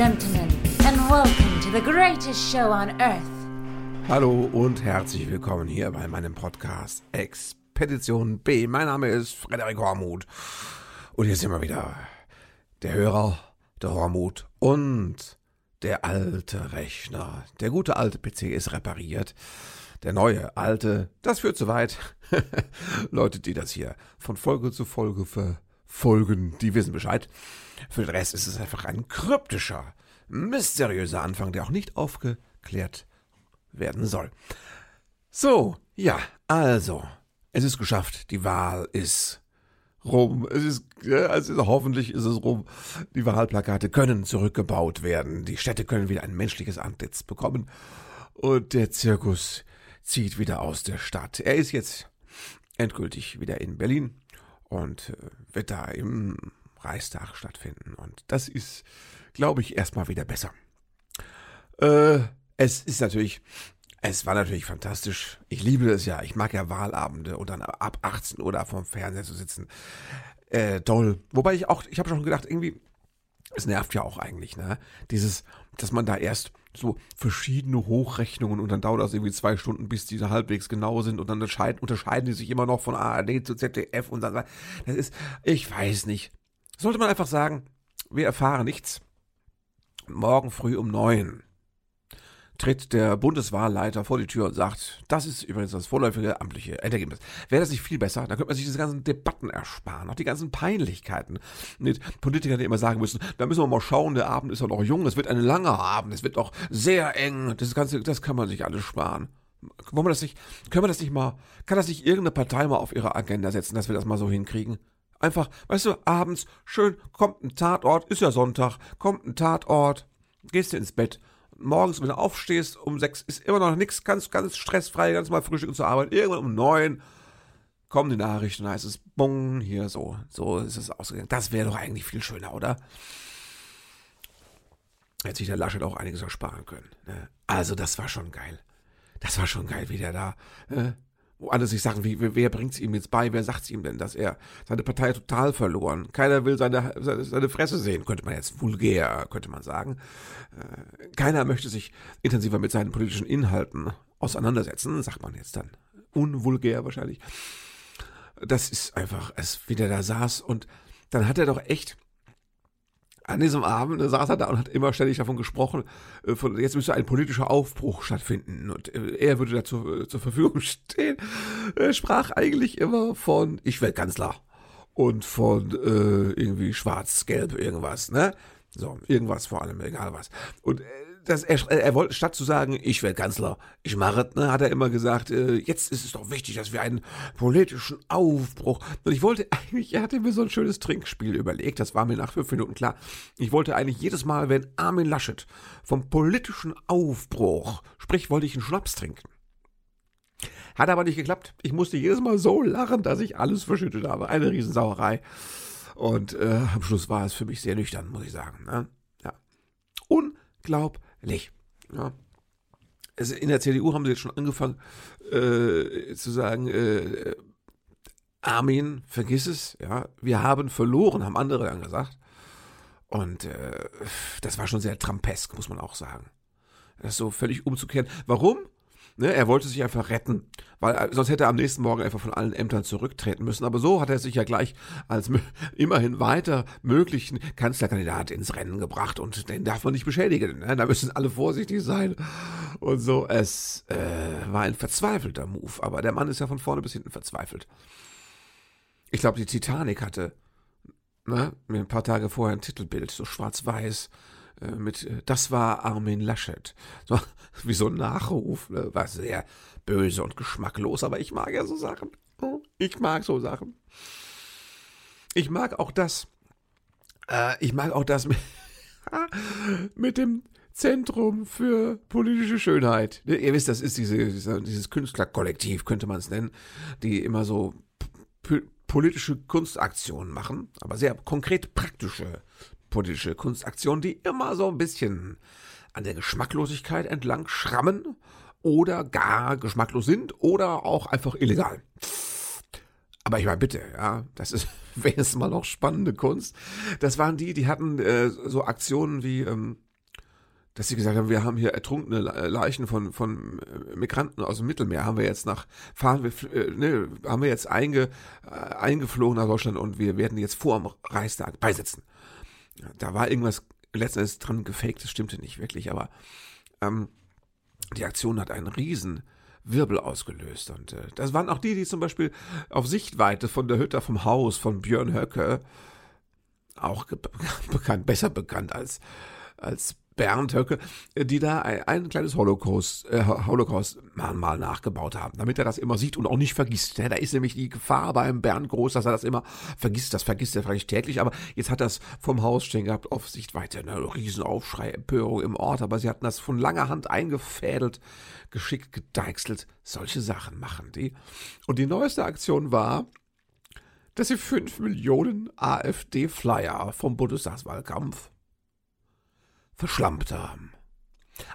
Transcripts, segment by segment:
gentlemen, and welcome to the greatest show on earth. Hallo und herzlich willkommen hier bei meinem Podcast Expedition B. Mein Name ist Frederik Hormuth und hier sind wir wieder. Der Hörer, der Hormuth und der alte Rechner. Der gute alte PC ist repariert. Der neue, alte, das führt zu weit. Leute, die das hier von Folge zu Folge verfolgen, die wissen Bescheid. Für den Rest ist es einfach ein kryptischer, mysteriöser Anfang, der auch nicht aufgeklärt werden soll. So, ja, also, es ist geschafft. Die Wahl ist rum. Es ist, ja, also hoffentlich ist es rum. Die Wahlplakate können zurückgebaut werden. Die Städte können wieder ein menschliches Antlitz bekommen. Und der Zirkus zieht wieder aus der Stadt. Er ist jetzt endgültig wieder in Berlin und äh, wird da im Reichstag stattfinden. Und das ist, glaube ich, erstmal wieder besser. Äh, es ist natürlich, es war natürlich fantastisch. Ich liebe es ja. Ich mag ja Wahlabende und dann ab 18 Uhr da vorm Fernseher zu sitzen. Äh, toll. Wobei ich auch, ich habe schon gedacht, irgendwie, es nervt ja auch eigentlich, ne? Dieses, dass man da erst so verschiedene Hochrechnungen und dann dauert das irgendwie zwei Stunden, bis die halbwegs genau sind und dann unterscheiden, unterscheiden die sich immer noch von ARD zu ZDF und dann, das ist, ich weiß nicht. Sollte man einfach sagen, wir erfahren nichts. Morgen früh um neun tritt der Bundeswahlleiter vor die Tür und sagt, das ist übrigens das vorläufige amtliche Endergebnis. Wäre das nicht viel besser? Dann könnte man sich diese ganzen Debatten ersparen, auch die ganzen Peinlichkeiten mit Politikern, die immer sagen müssen, da müssen wir mal schauen, der Abend ist ja noch jung, es wird ein langer Abend, es wird noch sehr eng, das Ganze, das kann man sich alles sparen. Wollen wir das nicht, können wir das nicht mal, kann das nicht irgendeine Partei mal auf ihre Agenda setzen, dass wir das mal so hinkriegen? Einfach, weißt du, abends, schön, kommt ein Tatort, ist ja Sonntag, kommt ein Tatort, gehst du ins Bett morgens, wenn du aufstehst, um sechs ist immer noch nichts, ganz, ganz stressfrei, ganz mal frühstücken zur Arbeit. Irgendwann um neun kommen die Nachrichten, heißt es, bong, hier so, so ist es ausgegangen. Das wäre doch eigentlich viel schöner, oder? Hätte sich der Laschet auch einiges ersparen können. Ne? Also, das war schon geil. Das war schon geil, wie der da äh, wo alle sich sagen, wie, wer bringt es ihm jetzt bei, wer sagt es ihm denn, dass er seine Partei total verloren. Keiner will seine, seine, seine Fresse sehen, könnte man jetzt vulgär, könnte man sagen. Äh, keiner möchte sich intensiver mit seinen politischen Inhalten auseinandersetzen, sagt man jetzt dann. Unvulgär wahrscheinlich. Das ist einfach, es, wie der da saß und dann hat er doch echt an diesem Abend saß er da und hat immer ständig davon gesprochen, äh, von, jetzt müsste ein politischer Aufbruch stattfinden und äh, er würde dazu äh, zur Verfügung stehen. Er sprach eigentlich immer von Ich werde Kanzler und von äh, irgendwie schwarz-gelb irgendwas, ne? So, irgendwas vor allem, egal was. Und dass er, er wollte, statt zu sagen, ich werde Kanzler, ich mache es, ne, hat er immer gesagt, äh, jetzt ist es doch wichtig, dass wir einen politischen Aufbruch. Und ich wollte eigentlich, er hatte mir so ein schönes Trinkspiel überlegt, das war mir nach fünf Minuten klar. Ich wollte eigentlich jedes Mal, wenn Armin Laschet vom politischen Aufbruch sprich, wollte ich einen Schnaps trinken. Hat aber nicht geklappt. Ich musste jedes Mal so lachen, dass ich alles verschüttet habe. Eine Riesensauerei. Und äh, am Schluss war es für mich sehr nüchtern, muss ich sagen. Ne? Ja. Unglaublich nicht. Ja. Also in der CDU haben sie jetzt schon angefangen äh, zu sagen, äh, Armin, vergiss es, ja, wir haben verloren, haben andere dann gesagt. Und äh, das war schon sehr trampesk, muss man auch sagen. Das so völlig umzukehren. Warum? Ne, er wollte sich einfach retten, weil äh, sonst hätte er am nächsten Morgen einfach von allen Ämtern zurücktreten müssen. Aber so hat er sich ja gleich als immerhin weiter möglichen Kanzlerkandidat ins Rennen gebracht und den darf man nicht beschädigen. Ne? Da müssen alle vorsichtig sein und so. Es äh, war ein verzweifelter Move, aber der Mann ist ja von vorne bis hinten verzweifelt. Ich glaube, die Titanic hatte ne, mir ein paar Tage vorher ein Titelbild, so schwarz-weiß mit, äh, das war Armin Laschet. So, wie so ein Nachruf, ne? war sehr böse und geschmacklos, aber ich mag ja so Sachen. Ich mag so Sachen. Ich mag auch das, äh, ich mag auch das mit, mit dem Zentrum für politische Schönheit. Ne, ihr wisst, das ist diese, dieses Künstlerkollektiv, könnte man es nennen, die immer so politische Kunstaktionen machen, aber sehr konkret praktische politische Kunstaktionen, die immer so ein bisschen an der Geschmacklosigkeit entlang schrammen oder gar geschmacklos sind oder auch einfach illegal. Aber ich meine, bitte, ja, das ist wenigstens mal noch spannende Kunst. Das waren die, die hatten äh, so Aktionen wie, ähm, dass sie gesagt haben, wir haben hier ertrunkene Leichen von, von äh, Migranten aus dem Mittelmeer, haben wir jetzt nach, fahren wir, äh, ne, haben wir jetzt einge, äh, eingeflogen nach Deutschland und wir werden jetzt vor dem Reichstag beisetzen. Da war irgendwas letztendlich dran gefaked, das stimmte nicht wirklich, aber ähm, die Aktion hat einen riesen Wirbel ausgelöst. Und äh, das waren auch die, die zum Beispiel auf Sichtweite von der Hütte vom Haus von Björn Höcke, auch bekannt, besser bekannt als, als Bernd Höcke, die da ein, ein kleines Holocaust, äh, Holocaust-Mahnmal nachgebaut haben, damit er das immer sieht und auch nicht vergisst. Da ist nämlich die Gefahr beim Bernd groß, dass er das immer vergisst. Das vergisst er vielleicht täglich, aber jetzt hat das vom Haus stehen gehabt, auf Sichtweite, eine Riesenaufschrei, Empörung im Ort, aber sie hatten das von langer Hand eingefädelt, geschickt gedeichselt. Solche Sachen machen die. Und die neueste Aktion war, dass sie fünf Millionen AfD-Flyer vom Bundestagswahlkampf verschlampt haben.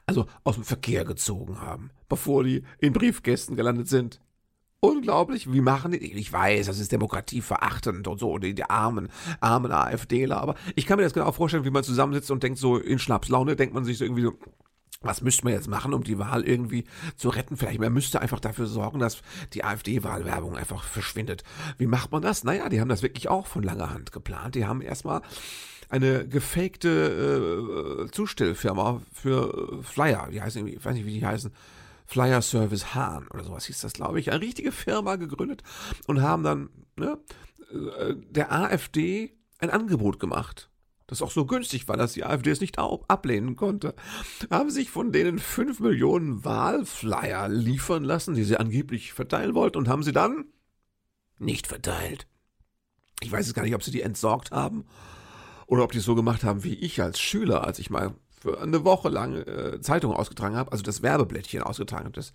Also aus dem Verkehr gezogen haben, bevor die in Briefkästen gelandet sind. Unglaublich, wie machen die? Ich weiß, das ist demokratieverachtend und so, die, die armen, armen AfDler, aber ich kann mir das genau vorstellen, wie man zusammensitzt und denkt so in Schnapslaune, denkt man sich so irgendwie so, was müsste man jetzt machen, um die Wahl irgendwie zu retten? Vielleicht man müsste einfach dafür sorgen, dass die AfD-Wahlwerbung einfach verschwindet. Wie macht man das? Naja, die haben das wirklich auch von langer Hand geplant. Die haben erstmal eine gefakte äh, Zustellfirma für Flyer, die heißen irgendwie, ich weiß nicht, wie die heißen, Flyer Service Hahn oder sowas hieß das, glaube ich, eine richtige Firma gegründet und haben dann ne, äh, der AfD ein Angebot gemacht das auch so günstig war, dass die AfD es nicht ablehnen konnte, haben sich von denen fünf Millionen Wahlflyer liefern lassen, die sie angeblich verteilen wollten, und haben sie dann nicht verteilt. Ich weiß es gar nicht, ob sie die entsorgt haben oder ob die es so gemacht haben wie ich als Schüler, als ich mal für eine Woche lang äh, Zeitung ausgetragen habe, also das Werbeblättchen ausgetragen habe. Das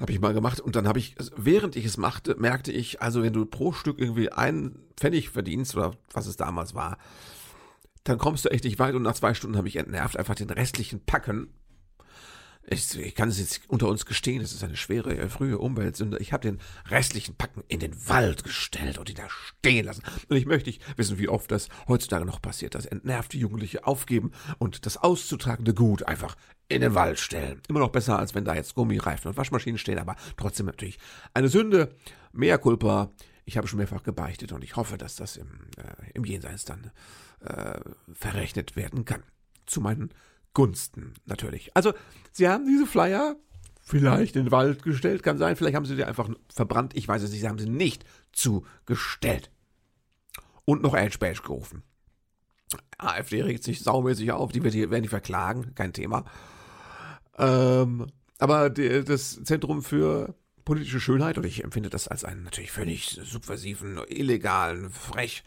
habe ich mal gemacht und dann habe ich, während ich es machte, merkte ich, also wenn du pro Stück irgendwie einen Pfennig verdienst oder was es damals war, dann kommst du echt nicht weit und nach zwei Stunden habe ich entnervt einfach den restlichen Packen. Ich, ich kann es jetzt unter uns gestehen, es ist eine schwere, äh, frühe Umweltsünde. Ich habe den restlichen Packen in den Wald gestellt und ihn da stehen lassen. Und ich möchte nicht wissen, wie oft das heutzutage noch passiert, dass entnervte Jugendliche aufgeben und das auszutragende Gut einfach in den Wald stellen. Immer noch besser, als wenn da jetzt Gummireifen und Waschmaschinen stehen, aber trotzdem natürlich eine Sünde. Mehr Culpa. Ich habe schon mehrfach gebeichtet und ich hoffe, dass das im, äh, im Jenseits dann äh, verrechnet werden kann. Zu meinen Gunsten natürlich. Also, sie haben diese Flyer vielleicht in den Wald gestellt, kann sein, vielleicht haben sie sie einfach verbrannt, ich weiß es nicht, sie haben sie nicht zugestellt. Und noch Edge Badge gerufen. AfD regt sich saumäßig auf, die werden die verklagen, kein Thema. Ähm, aber die, das Zentrum für politische Schönheit und ich empfinde das als einen natürlich völlig subversiven, illegalen, frech,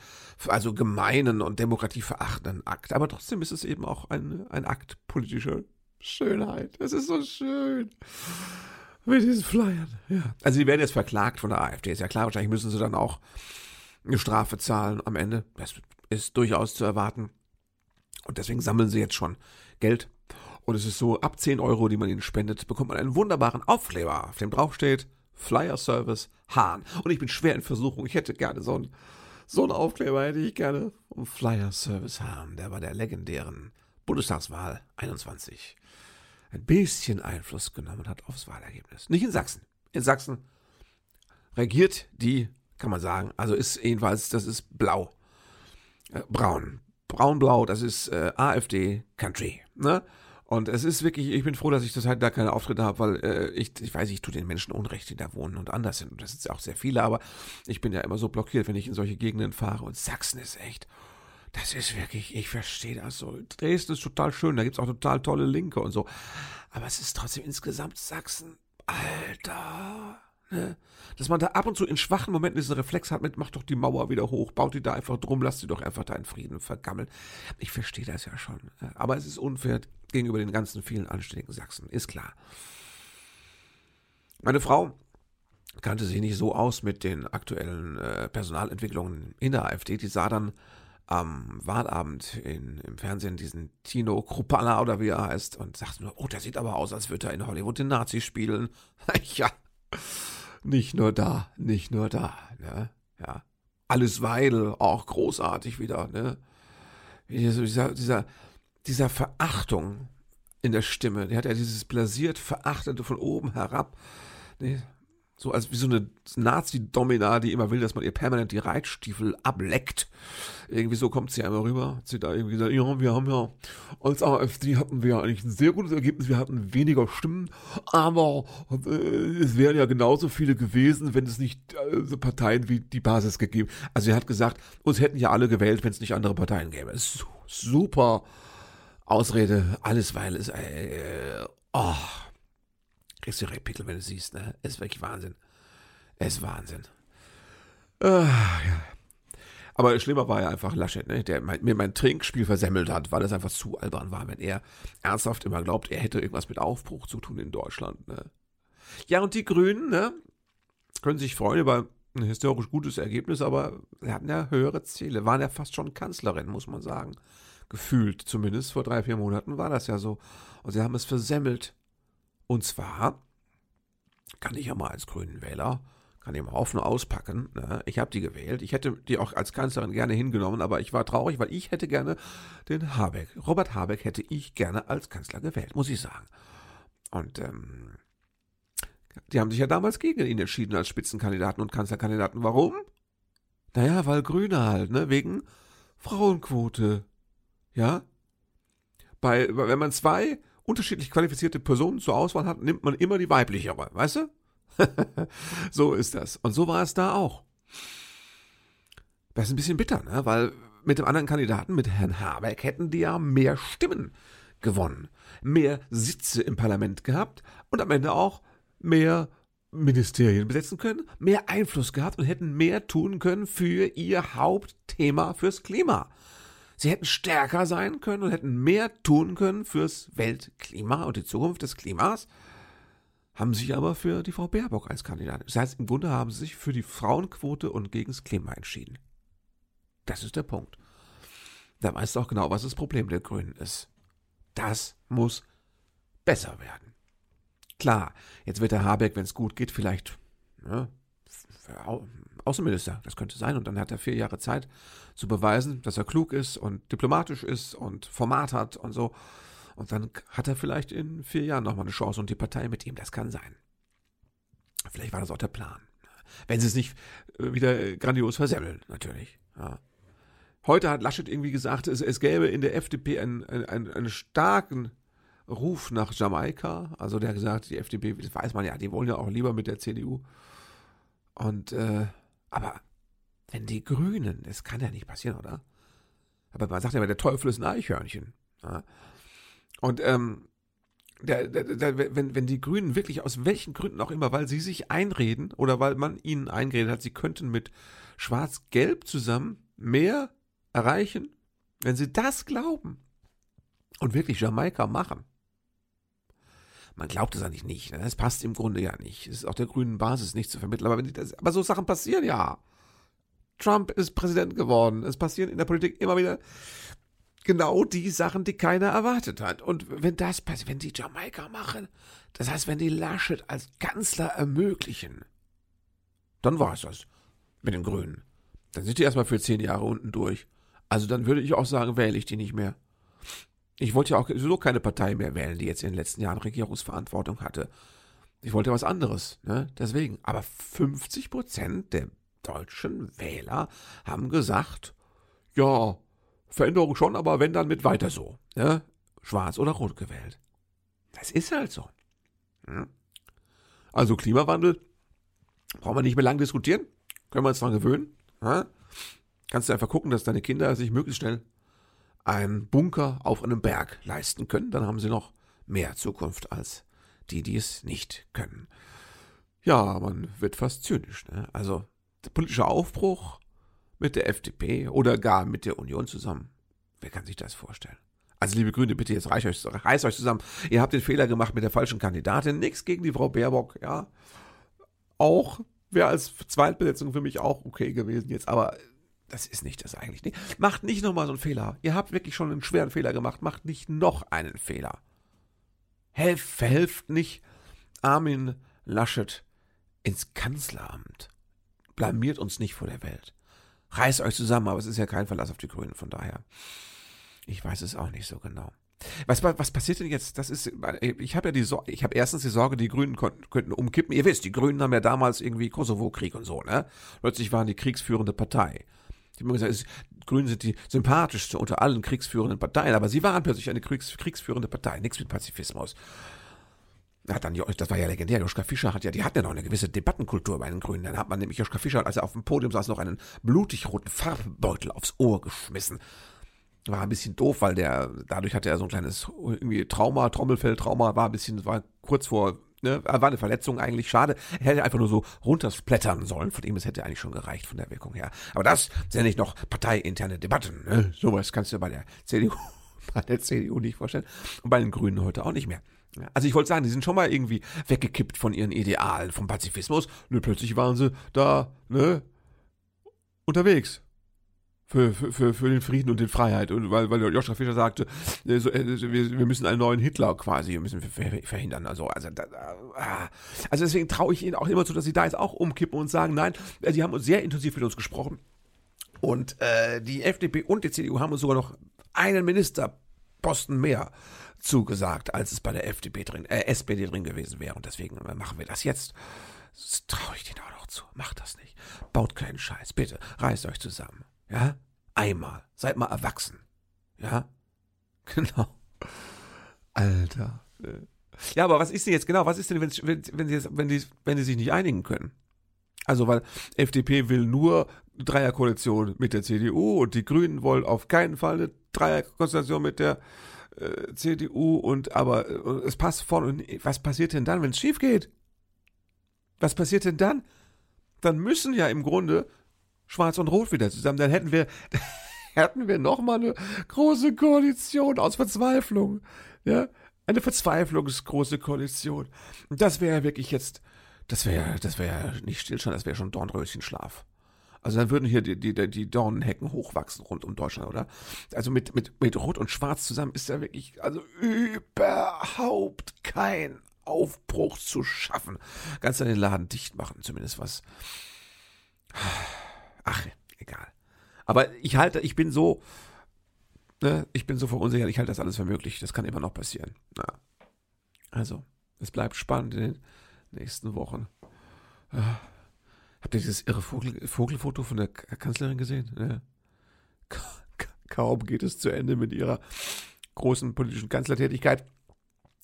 also gemeinen und demokratieverachtenden Akt. Aber trotzdem ist es eben auch ein, ein Akt politischer Schönheit. Es ist so schön. Mit diesen Flyern. Ja. Also sie werden jetzt verklagt von der AfD, ist ja klar. Wahrscheinlich müssen sie dann auch eine Strafe zahlen am Ende. Das ist durchaus zu erwarten. Und deswegen sammeln sie jetzt schon Geld und es ist so, ab 10 Euro, die man ihnen spendet, bekommt man einen wunderbaren Aufkleber, auf dem draufsteht Flyer Service Hahn. Und ich bin schwer in Versuchung. Ich hätte gerne so einen, so einen Aufkleber, hätte ich gerne. Um Flyer Service Hahn, der bei der legendären Bundestagswahl 21 ein bisschen Einfluss genommen hat aufs Wahlergebnis. Nicht in Sachsen. In Sachsen regiert die, kann man sagen, also ist jedenfalls, das ist blau. Äh, braun. Braun-blau, das ist äh, AfD Country. Ne? Und es ist wirklich, ich bin froh, dass ich das halt da keine Auftritte habe, weil äh, ich, ich weiß, ich tue den Menschen Unrecht, die da wohnen und anders sind. Und das sind ja auch sehr viele, aber ich bin ja immer so blockiert, wenn ich in solche Gegenden fahre. Und Sachsen ist echt, das ist wirklich, ich verstehe das so. Dresden ist total schön, da gibt es auch total tolle Linke und so. Aber es ist trotzdem insgesamt Sachsen. Alter. Ne? Dass man da ab und zu in schwachen Momenten diesen Reflex hat mit, mach doch die Mauer wieder hoch, baut die da einfach drum, lass die doch einfach da in Frieden vergammeln. Ich verstehe das ja schon. Aber es ist unfair gegenüber den ganzen vielen anständigen Sachsen, ist klar. Meine Frau kannte sich nicht so aus mit den aktuellen äh, Personalentwicklungen in der AfD. Die sah dann am Wahlabend in, im Fernsehen diesen Tino Krupalla oder wie er heißt und sagte nur, oh, der sieht aber aus, als würde er in Hollywood den Nazi spielen. ja, nicht nur da, nicht nur da. Ne? Ja. Alles Weidel, auch großartig wieder, ne? Dieser, dieser, dieser Verachtung in der Stimme. Der hat ja dieses blasiert Verachtete von oben herab. Ne? So als wie so eine Nazi-Domina, die immer will, dass man ihr permanent die Reitstiefel ableckt. Irgendwie so kommt sie einmal rüber. Hat sie da irgendwie gesagt, ja, wir haben ja, als AfD hatten wir eigentlich ein sehr gutes Ergebnis. Wir hatten weniger Stimmen, aber äh, es wären ja genauso viele gewesen, wenn es nicht äh, so Parteien wie die Basis gegeben. Also er hat gesagt, uns hätten ja alle gewählt, wenn es nicht andere Parteien gäbe. Super Ausrede, alles weil es, äh, oh, kriegst du Pickel, wenn du siehst, ne? Ist wirklich Wahnsinn. Es ist Wahnsinn. Äh, ja. Aber schlimmer war ja einfach Laschet, ne? der mein, mir mein Trinkspiel versemmelt hat, weil es einfach zu albern war, wenn er ernsthaft immer glaubt, er hätte irgendwas mit Aufbruch zu tun in Deutschland. Ne? Ja, und die Grünen ne, können sich freuen über ein historisch gutes Ergebnis, aber sie hatten ja höhere Ziele, waren ja fast schon Kanzlerin, muss man sagen. Gefühlt zumindest vor drei, vier Monaten war das ja so. Und sie haben es versemmelt. Und zwar kann ich ja mal als grünen Wähler, kann ich mal offen auspacken. Ne? Ich habe die gewählt. Ich hätte die auch als Kanzlerin gerne hingenommen, aber ich war traurig, weil ich hätte gerne den Habeck, Robert Habeck hätte ich gerne als Kanzler gewählt, muss ich sagen. Und ähm, die haben sich ja damals gegen ihn entschieden als Spitzenkandidaten und Kanzlerkandidaten. Warum? Naja, weil Grüne halt, ne? Wegen Frauenquote. Ja? Bei, wenn man zwei unterschiedlich qualifizierte Personen zur Auswahl hat, nimmt man immer die weiblichere, weißt du? so ist das. Und so war es da auch. Das ist ein bisschen bitter, ne? weil mit dem anderen Kandidaten, mit Herrn Habeck, hätten die ja mehr Stimmen gewonnen, mehr Sitze im Parlament gehabt und am Ende auch mehr Ministerien besetzen können, mehr Einfluss gehabt und hätten mehr tun können für ihr Hauptthema fürs Klima. Sie hätten stärker sein können und hätten mehr tun können fürs Weltklima und die Zukunft des Klimas, haben sich aber für die Frau Baerbock als Kandidatin. Das heißt, im Grunde haben sie sich für die Frauenquote und gegen das Klima entschieden. Das ist der Punkt. Da weißt du auch genau, was das Problem der Grünen ist. Das muss besser werden. Klar, jetzt wird der Habeck, wenn es gut geht, vielleicht ne, Außenminister. Das könnte sein. Und dann hat er vier Jahre Zeit zu beweisen, dass er klug ist und diplomatisch ist und Format hat und so. Und dann hat er vielleicht in vier Jahren nochmal eine Chance und die Partei mit ihm. Das kann sein. Vielleicht war das auch der Plan. Wenn sie es nicht äh, wieder grandios versemmeln, natürlich. Ja. Heute hat Laschet irgendwie gesagt, es, es gäbe in der FDP einen, einen, einen starken Ruf nach Jamaika. Also der hat gesagt, die FDP, das weiß man ja, die wollen ja auch lieber mit der CDU. Und äh, aber wenn die Grünen, das kann ja nicht passieren, oder? Aber man sagt ja immer, der Teufel ist ein Eichhörnchen. Ja? Und ähm, der, der, der, wenn, wenn die Grünen wirklich aus welchen Gründen auch immer, weil sie sich einreden oder weil man ihnen eingeredet hat, sie könnten mit Schwarz-Gelb zusammen mehr erreichen, wenn sie das glauben und wirklich Jamaika machen. Man glaubt es eigentlich nicht. Ne? Das passt im Grunde ja nicht. Es ist auch der grünen Basis nicht zu vermitteln. Aber, das, aber so Sachen passieren ja. Trump ist Präsident geworden. Es passieren in der Politik immer wieder genau die Sachen, die keiner erwartet hat. Und wenn das passiert, wenn die Jamaika machen, das heißt, wenn die Laschet als Kanzler ermöglichen, dann war es das mit den Grünen. Dann sind die erstmal für zehn Jahre unten durch. Also dann würde ich auch sagen, wähle ich die nicht mehr. Ich wollte ja auch sowieso keine Partei mehr wählen, die jetzt in den letzten Jahren Regierungsverantwortung hatte. Ich wollte was anderes, ne? Deswegen. Aber 50 Prozent der deutschen Wähler haben gesagt, ja, Veränderung schon, aber wenn dann mit weiter so. Ne? Schwarz oder rot gewählt. Das ist halt so. Hm? Also Klimawandel, brauchen wir nicht mehr lange diskutieren. Können wir uns dran gewöhnen. Ja? Kannst du einfach gucken, dass deine Kinder sich möglichst schnell einen Bunker auf einem Berg leisten können. Dann haben sie noch mehr Zukunft als die, die es nicht können. Ja, man wird fast zynisch. Ne? Also der politische Aufbruch mit der FDP oder gar mit der Union zusammen. Wer kann sich das vorstellen? Also, liebe Grüne, bitte jetzt reißt euch, reißt euch zusammen. Ihr habt den Fehler gemacht mit der falschen Kandidatin. Nichts gegen die Frau Baerbock, ja. Auch wäre als Zweitbesetzung für mich auch okay gewesen jetzt, aber das ist nicht das eigentlich. Nee. Macht nicht nochmal so einen Fehler. Ihr habt wirklich schon einen schweren Fehler gemacht. Macht nicht noch einen Fehler. Helft, helft nicht Armin Laschet ins Kanzleramt blamiert uns nicht vor der Welt. Reißt euch zusammen, aber es ist ja kein Verlass auf die Grünen, von daher. Ich weiß es auch nicht so genau. Was, was passiert denn jetzt? Das ist, ich habe ja die Sorge, ich habe erstens die Sorge, die Grünen könnten, könnten umkippen. Ihr wisst, die Grünen haben ja damals irgendwie Kosovo-Krieg und so, ne? Plötzlich waren die kriegsführende Partei. Ich habe gesagt, es, Grünen sind die sympathischste unter allen kriegsführenden Parteien, aber sie waren plötzlich eine Kriegs, kriegsführende Partei, nichts mit Pazifismus. Hat dann, das war ja legendär, Joschka Fischer hat ja, die hatten ja noch eine gewisse Debattenkultur bei den Grünen. Dann hat man nämlich Joschka Fischer, als er auf dem Podium saß, noch einen blutig roten Farbbeutel aufs Ohr geschmissen. War ein bisschen doof, weil der, dadurch hatte er so ein kleines irgendwie Trauma, Trommelfelltrauma, war ein bisschen, war kurz vor, ne, war eine Verletzung eigentlich, schade. Er hätte einfach nur so runtersplättern sollen, von ihm, es hätte eigentlich schon gereicht von der Wirkung her. Aber das sind ja nicht noch parteiinterne Debatten, ne? Sowas kannst du bei der CDU, bei der CDU nicht vorstellen. Und bei den Grünen heute auch nicht mehr. Also ich wollte sagen, die sind schon mal irgendwie weggekippt von ihren Idealen, vom Pazifismus. Und plötzlich waren sie da, ne, unterwegs für, für, für den Frieden und die Freiheit. Und weil, weil Joschka Fischer sagte, äh, so, äh, wir, wir müssen einen neuen Hitler quasi müssen verhindern. Also, also, ah. also deswegen traue ich ihnen auch immer zu, dass sie da jetzt auch umkippen und sagen, nein, äh, sie haben uns sehr intensiv mit uns gesprochen. Und äh, die FDP und die CDU haben uns sogar noch einen Ministerposten mehr zugesagt, als es bei der FDP drin, äh, SPD drin gewesen wäre. Und deswegen machen wir das jetzt. Das traue ich denen auch noch zu. Macht das nicht. Baut keinen Scheiß. Bitte, reißt euch zusammen. Ja? Einmal. Seid mal erwachsen. Ja? Genau. Alter. Ja, aber was ist denn jetzt genau? Was ist denn, wenn, wenn, wenn, sie, wenn, die, wenn die sich nicht einigen können? Also, weil FDP will nur Dreierkoalition mit der CDU und die Grünen wollen auf keinen Fall eine Dreierkonstellation mit der äh, CDU und aber äh, es passt vorne. Was passiert denn dann, wenn es schief geht? Was passiert denn dann? Dann müssen ja im Grunde Schwarz und Rot wieder zusammen, dann hätten wir, hätten wir nochmal eine große Koalition aus Verzweiflung. Ja, eine verzweiflungsgroße Koalition. Und das wäre wirklich jetzt, das wäre, das wäre nicht Stillstand, das wäre schon Dornröschenschlaf. Also dann würden hier die, die, die Dornenhecken hochwachsen rund um Deutschland, oder? Also mit, mit, mit Rot und Schwarz zusammen ist ja wirklich, also überhaupt kein Aufbruch zu schaffen. Ganz an den Laden dicht machen, zumindest was Ach, egal. Aber ich halte, ich bin so, ne, ich bin so verunsichert, ich halte das alles für möglich. Das kann immer noch passieren. Ja. Also, es bleibt spannend in den nächsten Wochen. Habt ihr dieses irre Vogel, Vogelfoto von der Kanzlerin gesehen? Ja. Kaum geht es zu Ende mit ihrer großen politischen Kanzlertätigkeit.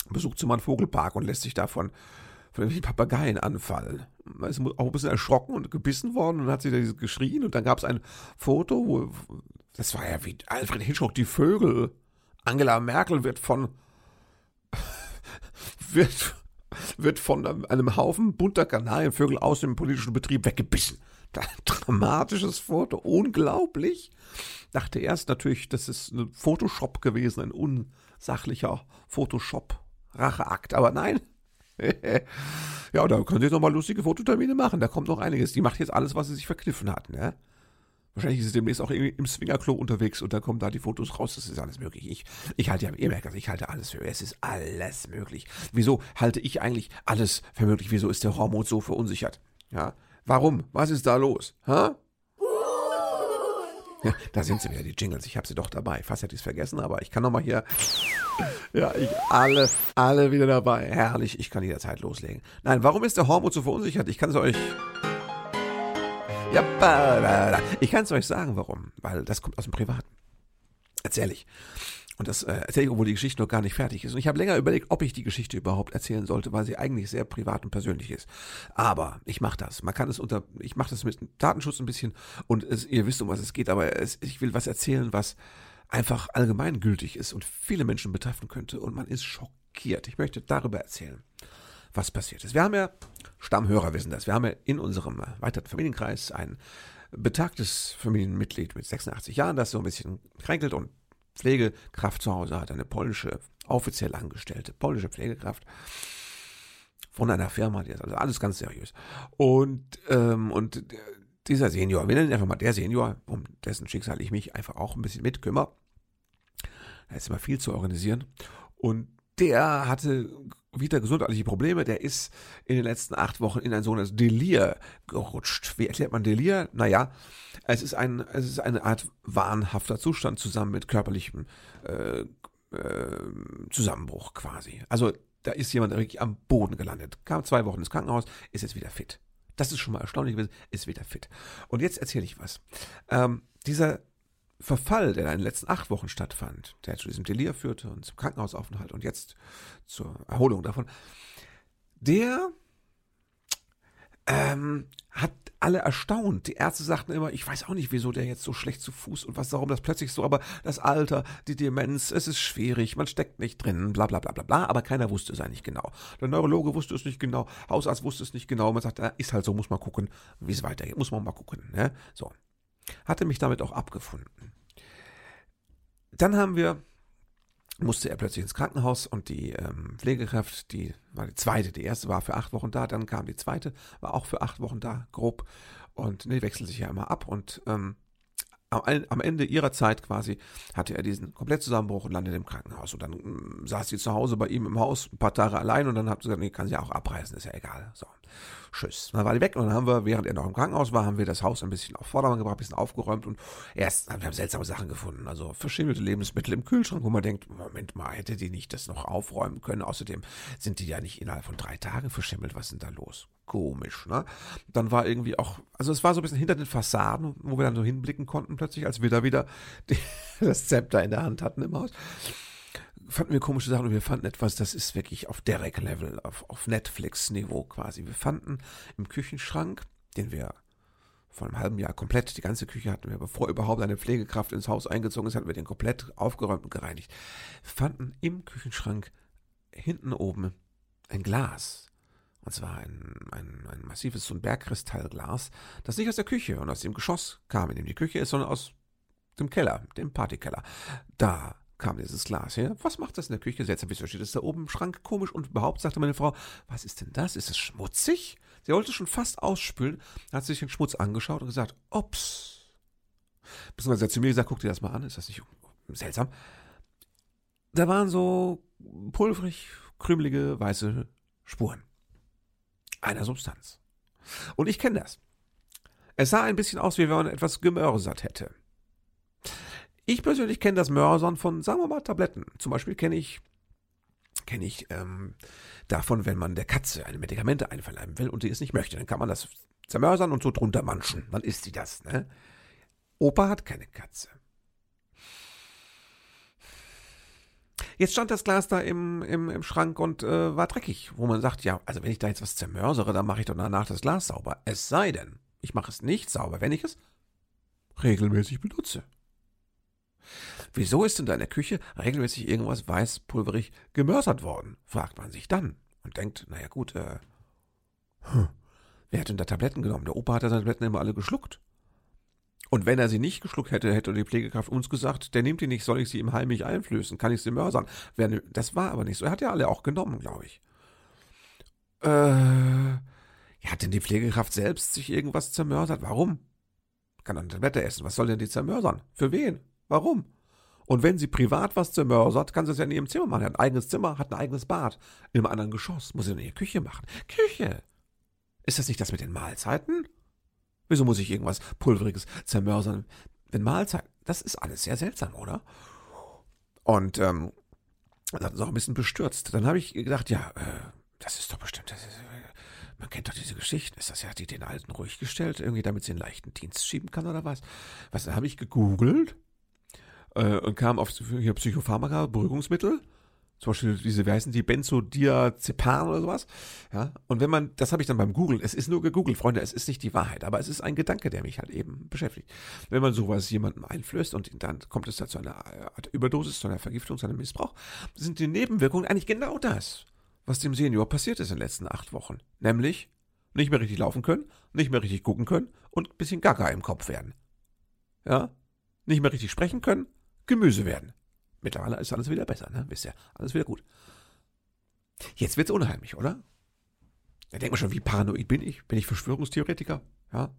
Besucht sie mal einen Vogelpark und lässt sich davon von irgendwelchen Papageien anfallen. Ist auch ein bisschen erschrocken und gebissen worden und hat sie da geschrien und dann gab es ein Foto, wo das war ja wie Alfred Hitchcock, die Vögel. Angela Merkel wird von wird, wird von einem Haufen bunter Kanarienvögel aus dem politischen Betrieb weggebissen. dramatisches Foto, unglaublich. Dachte erst natürlich, das ist ein Photoshop gewesen, ein unsachlicher Photoshop-Racheakt, aber nein, ja, da können Sie jetzt nochmal lustige Fototermine machen. Da kommt noch einiges. Die macht jetzt alles, was sie sich verkniffen hat, ne? Wahrscheinlich ist sie demnächst auch im Swingerklo unterwegs und da kommen da die Fotos raus. Das ist alles möglich. Ich, ich halte ja, ihr merkt das, ich halte alles für, es ist alles möglich. Wieso halte ich eigentlich alles für möglich? Wieso ist der Hormon so verunsichert? Ja? Warum? Was ist da los? Ha? Ja, da sind sie wieder, die Jingles. Ich habe sie doch dabei. Fast hätte ich es vergessen, aber ich kann nochmal hier. Ja, ich, alle, alle wieder dabei. Herrlich, ich kann jederzeit loslegen. Nein, warum ist der Hormut so verunsichert? Ich kann es euch. Ich kann es euch sagen, warum. Weil das kommt aus dem Privaten. Erzähl ich. Und das äh, erzähle ich, obwohl die Geschichte noch gar nicht fertig ist. Und ich habe länger überlegt, ob ich die Geschichte überhaupt erzählen sollte, weil sie eigentlich sehr privat und persönlich ist. Aber ich mache das. Man kann es unter, ich mache das mit Datenschutz ein bisschen und es, ihr wisst, um was es geht, aber es, ich will was erzählen, was einfach allgemeingültig ist und viele Menschen betreffen könnte. Und man ist schockiert. Ich möchte darüber erzählen, was passiert ist. Wir haben ja, Stammhörer wissen das, wir haben ja in unserem weiteren Familienkreis ein betagtes Familienmitglied mit 86 Jahren, das so ein bisschen kränkelt und Pflegekraft zu Hause hat, eine polnische, offiziell angestellte polnische Pflegekraft von einer Firma, die ist also alles ganz seriös. Und, ähm, und dieser Senior, wir nennen ihn einfach mal der Senior, um dessen Schicksal ich mich einfach auch ein bisschen mitkümmere. Da ist immer viel zu organisieren. Und der hatte wieder gesundheitliche Probleme. Der ist in den letzten acht Wochen in ein sogenanntes Delir gerutscht. Wie erklärt man Delir? Naja, es ist, ein, es ist eine Art wahnhafter Zustand zusammen mit körperlichem äh, äh, Zusammenbruch quasi. Also da ist jemand wirklich am Boden gelandet. Kam zwei Wochen ins Krankenhaus, ist jetzt wieder fit. Das ist schon mal erstaunlich gewesen, ist wieder fit. Und jetzt erzähle ich was. Ähm, dieser Verfall, der in den letzten acht Wochen stattfand, der zu diesem Delir führte und zum Krankenhausaufenthalt und jetzt zur Erholung davon, der ähm, hat alle erstaunt. Die Ärzte sagten immer, ich weiß auch nicht, wieso der jetzt so schlecht zu Fuß und was darum das plötzlich so, aber das Alter, die Demenz, es ist schwierig, man steckt nicht drin, bla bla bla bla bla, aber keiner wusste es eigentlich genau. Der Neurologe wusste es nicht genau, Hausarzt wusste es nicht genau, man sagt, ah, ist halt so, muss man gucken, wie es weitergeht, muss man mal gucken. Ne? So. Hatte mich damit auch abgefunden. Dann haben wir musste er plötzlich ins Krankenhaus und die ähm, Pflegekraft, die war die zweite, die erste war für acht Wochen da, dann kam die zweite, war auch für acht Wochen da, grob. Und ne, wechselt sich ja immer ab und ähm, am Ende ihrer Zeit quasi hatte er diesen Komplettzusammenbruch und landet im Krankenhaus. Und dann ähm, saß sie zu Hause bei ihm im Haus ein paar Tage allein und dann hat sie gesagt, nee, kann sie auch abreisen, ist ja egal. So, tschüss. Dann war die weg und dann haben wir, während er noch im Krankenhaus war, haben wir das Haus ein bisschen auf Vordermann gebracht, ein bisschen aufgeräumt und erst haben wir seltsame Sachen gefunden. Also verschimmelte Lebensmittel im Kühlschrank, wo man denkt, Moment mal, hätte die nicht das noch aufräumen können? Außerdem sind die ja nicht innerhalb von drei Tagen verschimmelt. Was ist denn da los? Komisch, ne? Dann war irgendwie auch, also es war so ein bisschen hinter den Fassaden, wo wir dann so hinblicken konnten plötzlich, als wir da wieder die, das Zepter in der Hand hatten im Haus. Fanden wir komische Sachen und wir fanden etwas, das ist wirklich auf Derek-Level, auf, auf Netflix-Niveau quasi. Wir fanden im Küchenschrank, den wir vor einem halben Jahr komplett, die ganze Küche hatten wir, bevor überhaupt eine Pflegekraft ins Haus eingezogen ist, hatten wir den komplett aufgeräumt und gereinigt. Fanden im Küchenschrank hinten oben ein Glas und zwar ein, ein, ein massives so ein Bergkristallglas, das nicht aus der Küche und aus dem Geschoss kam, in dem die Küche ist, sondern aus dem Keller, dem Partykeller. Da kam dieses Glas her. Was macht das in der Küche? Seltsam, wieso steht es da oben im Schrank? Komisch. Und überhaupt sagte meine Frau, was ist denn das? Ist es schmutzig? Sie wollte schon fast ausspülen, hat sich den Schmutz angeschaut und gesagt, ups. Beziehungsweise hat zu mir gesagt, guck dir das mal an, ist das nicht seltsam? Da waren so pulverig, krümelige, weiße Spuren einer Substanz. Und ich kenne das. Es sah ein bisschen aus, wie wenn man etwas gemörsert hätte. Ich persönlich kenne das Mörsern von, sagen wir mal, Tabletten. Zum Beispiel kenne ich, kenne ich ähm, davon, wenn man der Katze eine Medikamente einverleiben will und sie es nicht möchte, dann kann man das zermörsern und so drunter manchen. Dann isst sie das. Ne? Opa hat keine Katze. Jetzt stand das Glas da im, im, im Schrank und äh, war dreckig, wo man sagt, ja, also wenn ich da jetzt was zermörsere, dann mache ich doch danach das Glas sauber. Es sei denn, ich mache es nicht sauber, wenn ich es regelmäßig benutze. Wieso ist in deiner Küche regelmäßig irgendwas weißpulverig gemörsert worden? fragt man sich dann und denkt, naja gut, äh, hm, wer hat denn da Tabletten genommen? Der Opa hat seine Tabletten immer alle geschluckt. Und wenn er sie nicht geschluckt hätte, hätte die Pflegekraft uns gesagt, der nimmt die nicht, soll ich sie ihm heimlich einflößen, kann ich sie mörsern. Das war aber nicht so. Er hat ja alle auch genommen, glaube ich. Äh, ja, hat denn die Pflegekraft selbst sich irgendwas zermörsert? Warum? Kann eine Tablette essen. Was soll denn die zermörsern? Für wen? Warum? Und wenn sie privat was zermörsert, kann sie es ja in ihrem Zimmer machen. Er hat ein eigenes Zimmer, hat ein eigenes Bad. Einem anderen Geschoss. Muss sie in ihrer Küche machen. Küche! Ist das nicht das mit den Mahlzeiten? Wieso muss ich irgendwas Pulveriges zermörsern? Wenn Mahlzeit, das ist alles sehr seltsam, oder? Und ähm, das hat uns auch ein bisschen bestürzt. Dann habe ich gedacht, ja, äh, das ist doch bestimmt, ist, äh, man kennt doch diese Geschichten. Ist das ja, die den Alten ruhig gestellt, irgendwie, damit sie einen leichten Dienst schieben kann oder was? Was, habe ich gegoogelt äh, und kam auf hier Psychopharmaka, Beruhigungsmittel zum Beispiel diese, wie heißen die, Benzodiazepam oder sowas. Ja, und wenn man, das habe ich dann beim Googlen, es ist nur gegoogelt, Freunde, es ist nicht die Wahrheit, aber es ist ein Gedanke, der mich halt eben beschäftigt. Wenn man sowas jemandem einflößt und dann kommt es da zu einer Art Überdosis, zu einer Vergiftung, zu einem Missbrauch, sind die Nebenwirkungen eigentlich genau das, was dem Senior passiert ist in den letzten acht Wochen. Nämlich nicht mehr richtig laufen können, nicht mehr richtig gucken können und ein bisschen Gaga im Kopf werden. Ja? Nicht mehr richtig sprechen können, Gemüse werden. Mittlerweile ist alles wieder besser, ne? Wisst ihr, alles wieder gut. Jetzt wird's unheimlich, oder? Da denkt man schon, wie paranoid bin ich? Bin ich Verschwörungstheoretiker? Ja?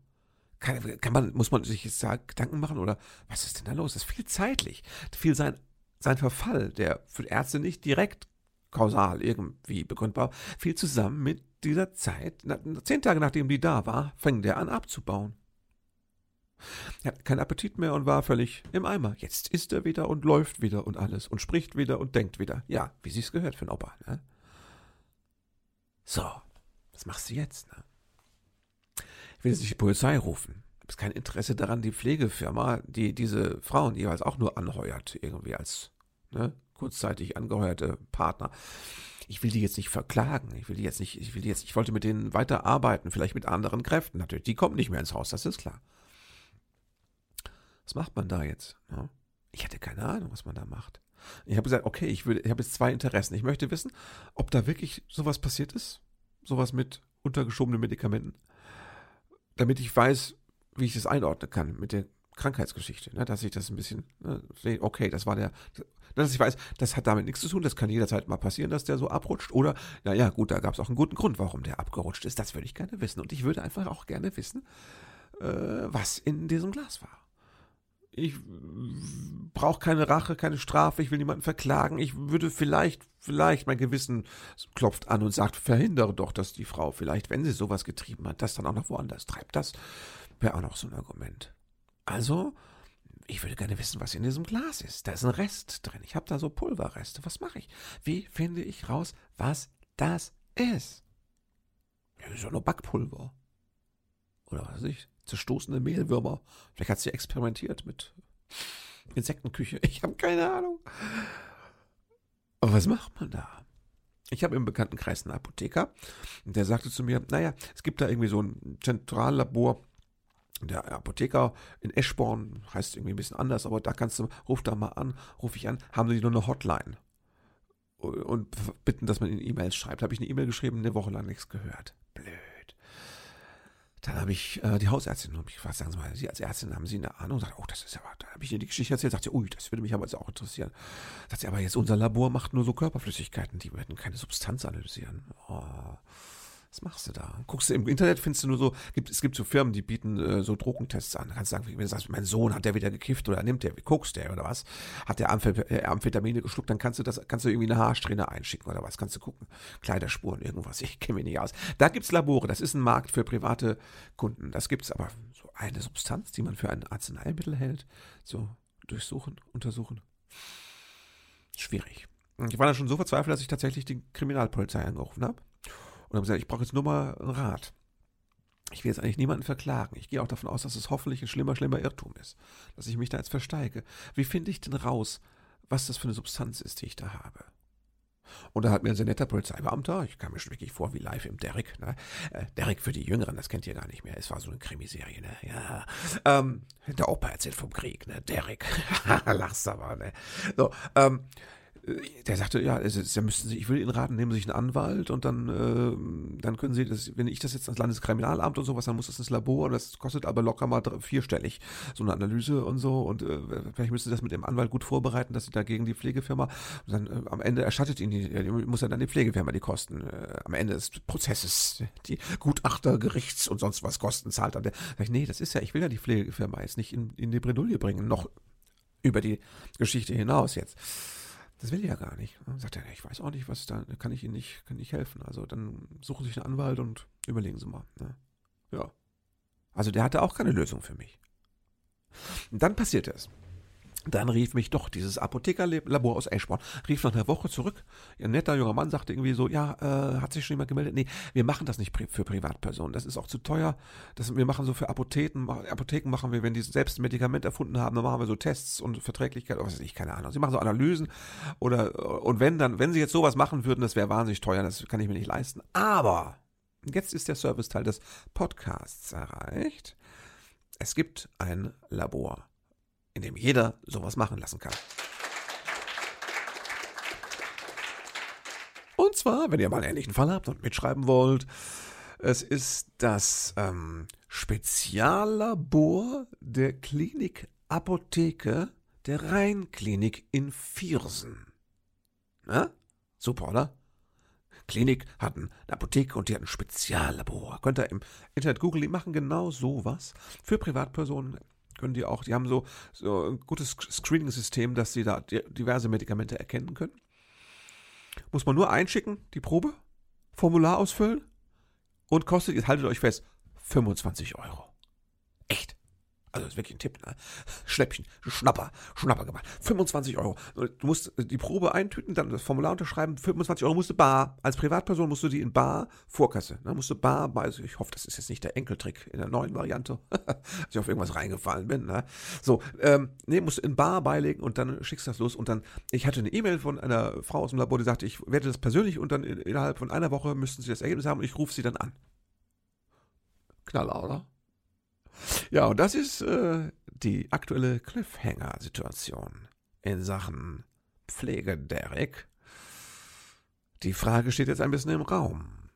Kann, kann man, muss man sich jetzt da Gedanken machen oder was ist denn da los? Das ist viel zeitlich. Viel sein, sein Verfall, der für Ärzte nicht direkt kausal irgendwie begründbar, fiel zusammen mit dieser Zeit. Zehn Tage nachdem die da war, fing der an abzubauen. Er hat keinen Appetit mehr und war völlig im Eimer. Jetzt isst er wieder und läuft wieder und alles und spricht wieder und denkt wieder. Ja, wie sich's gehört für einen Opa. Ne? So, was machst du jetzt? Ne? Will nicht die Polizei rufen. Habe kein Interesse daran, die Pflegefirma, die diese Frauen jeweils auch nur anheuert, irgendwie als ne, kurzzeitig angeheuerte Partner. Ich will die jetzt nicht verklagen. Ich will die jetzt nicht, ich will die jetzt, ich wollte mit denen weiterarbeiten, vielleicht mit anderen Kräften natürlich. Die kommen nicht mehr ins Haus, das ist klar. Was macht man da jetzt? Ja? Ich hatte keine Ahnung, was man da macht. Ich habe gesagt, okay, ich, will, ich habe jetzt zwei Interessen. Ich möchte wissen, ob da wirklich sowas passiert ist. Sowas mit untergeschobenen Medikamenten. Damit ich weiß, wie ich das einordnen kann mit der Krankheitsgeschichte. Ne? Dass ich das ein bisschen ne, okay, das war der. Dass ich weiß, das hat damit nichts zu tun. Das kann jederzeit mal passieren, dass der so abrutscht. Oder, naja, gut, da gab es auch einen guten Grund, warum der abgerutscht ist. Das würde ich gerne wissen. Und ich würde einfach auch gerne wissen, äh, was in diesem Glas war ich brauche keine Rache, keine Strafe, ich will niemanden verklagen. Ich würde vielleicht, vielleicht mein Gewissen klopft an und sagt, verhindere doch, dass die Frau vielleicht, wenn sie sowas getrieben hat, das dann auch noch woanders treibt. Das wäre auch noch so ein Argument. Also, ich würde gerne wissen, was in diesem Glas ist. Da ist ein Rest drin. Ich habe da so Pulverreste. Was mache ich? Wie finde ich raus, was das ist? Das ist ja nur Backpulver. Oder was weiß ich zerstoßene Mehlwürmer. Vielleicht hat sie experimentiert mit Insektenküche. Ich habe keine Ahnung. Aber was macht man da? Ich habe im Bekanntenkreis einen Apotheker, der sagte zu mir, naja, es gibt da irgendwie so ein Zentrallabor, der Apotheker in Eschborn, heißt irgendwie ein bisschen anders, aber da kannst du, ruf da mal an, ruf ich an, haben sie nur eine Hotline und bitten, dass man ihnen E-Mails schreibt. Habe ich eine E-Mail geschrieben, eine Woche lang nichts gehört. Blöd. Dann habe ich äh, die Hausärztin mich gefragt, sagen Sie mal, Sie als Ärztin haben Sie eine Ahnung? Sagt, oh, das ist aber, dann habe ich ihr die Geschichte erzählt, sagt sie, ui, das würde mich aber jetzt auch interessieren. Sagt sie, aber jetzt unser Labor macht nur so Körperflüssigkeiten, die werden keine Substanz analysieren. Oh. Was machst du da? Guckst du im Internet, findest du nur so, gibt, es gibt so Firmen, die bieten äh, so Drogentests an. Da kannst du sagen, wenn du sagst, mein Sohn hat der wieder gekifft oder nimmt der, wie guckst der oder was? Hat der äh, Amphetamine geschluckt, dann kannst du das, kannst du irgendwie eine Haarsträhne einschicken oder was? Kannst du gucken. Kleiderspuren, irgendwas. Ich kenne mich nicht aus. Da gibt's Labore, das ist ein Markt für private Kunden. Das gibt's aber so eine Substanz, die man für ein Arzneimittel hält, so durchsuchen, untersuchen. Schwierig. Ich war dann schon so verzweifelt, dass ich tatsächlich die Kriminalpolizei angerufen habe und habe gesagt, ich brauche jetzt nur mal einen Rat. Ich will jetzt eigentlich niemanden verklagen. Ich gehe auch davon aus, dass es hoffentlich ein schlimmer, schlimmer Irrtum ist, dass ich mich da jetzt versteige. Wie finde ich denn raus, was das für eine Substanz ist, die ich da habe? Und da hat mir ein sehr netter Polizeibeamter, ich kam mir schon wirklich vor wie live im Derrick, ne? Äh, Derrick für die Jüngeren, das kennt ihr gar nicht mehr, es war so eine Krimiserie, ne? Ja. Ähm, der Opa erzählt vom Krieg, ne? Derrick. Lachst aber, ne? So, ähm, der sagte, ja, da müssten Sie, ich will Ihnen raten, nehmen Sie sich einen Anwalt und dann, äh, dann können Sie das, wenn ich das jetzt ans Landeskriminalamt und sowas, dann muss das ins Labor und das kostet aber locker mal vierstellig, so eine Analyse und so und äh, vielleicht müssen Sie das mit dem Anwalt gut vorbereiten, dass Sie dagegen die Pflegefirma, und dann äh, am Ende erstattet Ihnen die, muss ja dann die Pflegefirma die Kosten, äh, am Ende des Prozesses, die Gutachter, Gerichts und sonst was Kosten zahlt. Und der, sag ich, nee, das ist ja, ich will ja die Pflegefirma jetzt nicht in, in die Bredouille bringen, noch über die Geschichte hinaus jetzt. Das will ich ja gar nicht. Dann sagt er, ich weiß auch nicht, was da, kann ich Ihnen nicht, kann nicht helfen. Also dann suchen Sie sich einen Anwalt und überlegen Sie mal. Ne? Ja. Also der hatte auch keine Lösung für mich. Und dann passierte es. Dann rief mich doch dieses Apothekerlabor aus Eschborn, rief nach einer Woche zurück. Ein netter junger Mann sagte irgendwie so, ja, äh, hat sich schon jemand gemeldet? Nee, wir machen das nicht für Privatpersonen. Das ist auch zu teuer. Das, wir machen so für Apotheken, Apotheken machen wir, wenn die selbst ein Medikament erfunden haben, dann machen wir so Tests und Verträglichkeit, was weiß ich, keine Ahnung. Sie machen so Analysen oder, und wenn dann, wenn sie jetzt sowas machen würden, das wäre wahnsinnig teuer, das kann ich mir nicht leisten. Aber, jetzt ist der Serviceteil des Podcasts erreicht. Es gibt ein Labor in dem jeder sowas machen lassen kann. Und zwar, wenn ihr mal einen ähnlichen Fall habt und mitschreiben wollt, es ist das ähm, Speziallabor der Klinikapotheke der Rheinklinik in Viersen. Na? Super, oder? Klinik hat eine Apotheke und die hat ein Speziallabor. Könnt ihr im Internet googeln, die machen genau sowas für Privatpersonen können die auch, die haben so, so ein gutes Screening-System, dass sie da diverse Medikamente erkennen können. muss man nur einschicken, die Probe, Formular ausfüllen und kostet, jetzt haltet euch fest, 25 Euro. Echt. Also das ist wirklich ein Tipp, ne? Schnäppchen, Schnapper, Schnapper gemacht. 25 Euro. Du musst die Probe eintüten, dann das Formular unterschreiben. 25 Euro musst du bar. Als Privatperson musst du die in bar Vorkasse. Ne? Musst du bar, also ich hoffe, das ist jetzt nicht der Enkeltrick in der neuen Variante, dass ich auf irgendwas reingefallen bin. Ne? So, ähm, nee, musst du in bar beilegen und dann schickst du das los. Und dann, ich hatte eine E-Mail von einer Frau aus dem Labor, die sagte, ich werde das persönlich und dann innerhalb von einer Woche müssten sie das Ergebnis haben und ich rufe sie dann an. Knaller, oder? Ja, und das ist äh, die aktuelle Cliffhanger-Situation in Sachen Pflege Derek. Die Frage steht jetzt ein bisschen im Raum.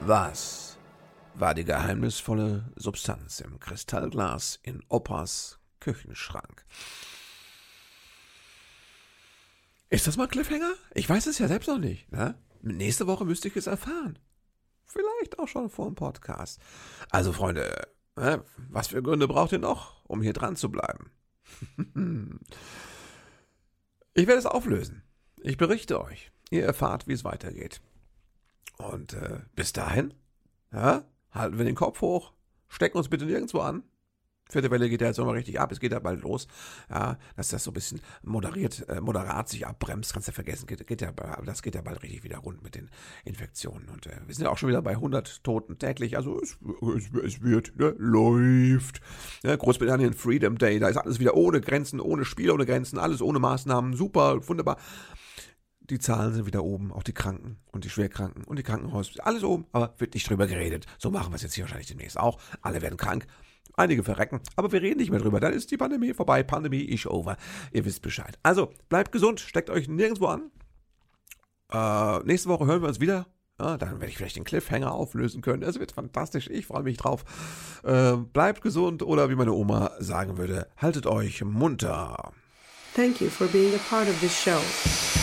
Was war die geheimnisvolle Substanz im Kristallglas in Opas Küchenschrank? Ist das mal Cliffhanger? Ich weiß es ja selbst noch nicht. Ne? Nächste Woche müsste ich es erfahren. Vielleicht auch schon vor dem Podcast. Also, Freunde, was für Gründe braucht ihr noch, um hier dran zu bleiben? ich werde es auflösen. Ich berichte euch. Ihr erfahrt, wie es weitergeht. Und äh, bis dahin, ja, halten wir den Kopf hoch, stecken uns bitte nirgendwo an, Vierte Welle geht ja jetzt nochmal richtig ab, es geht ja bald los. Ja, dass das so ein bisschen moderiert, äh, moderat sich abbremst, kannst du ja vergessen, geht, geht ja, das geht ja bald richtig wieder rund mit den Infektionen. Und äh, wir sind ja auch schon wieder bei 100 Toten täglich, also es, es, es wird, ne, läuft. Ja, Großbritannien Freedom Day, da ist alles wieder ohne Grenzen, ohne Spiel, ohne Grenzen, alles ohne Maßnahmen, super, wunderbar. Die Zahlen sind wieder oben, auch die Kranken und die Schwerkranken und die Krankenhäuser, alles oben, aber wird nicht drüber geredet. So machen wir es jetzt hier wahrscheinlich demnächst auch. Alle werden krank. Einige verrecken, aber wir reden nicht mehr drüber. Dann ist die Pandemie vorbei. Pandemie ist over. Ihr wisst Bescheid. Also, bleibt gesund, steckt euch nirgendwo an. Äh, nächste Woche hören wir uns wieder. Ja, dann werde ich vielleicht den Cliffhanger auflösen können. Es wird fantastisch. Ich freue mich drauf. Äh, bleibt gesund oder wie meine Oma sagen würde, haltet euch munter. Thank you for being a part of this show.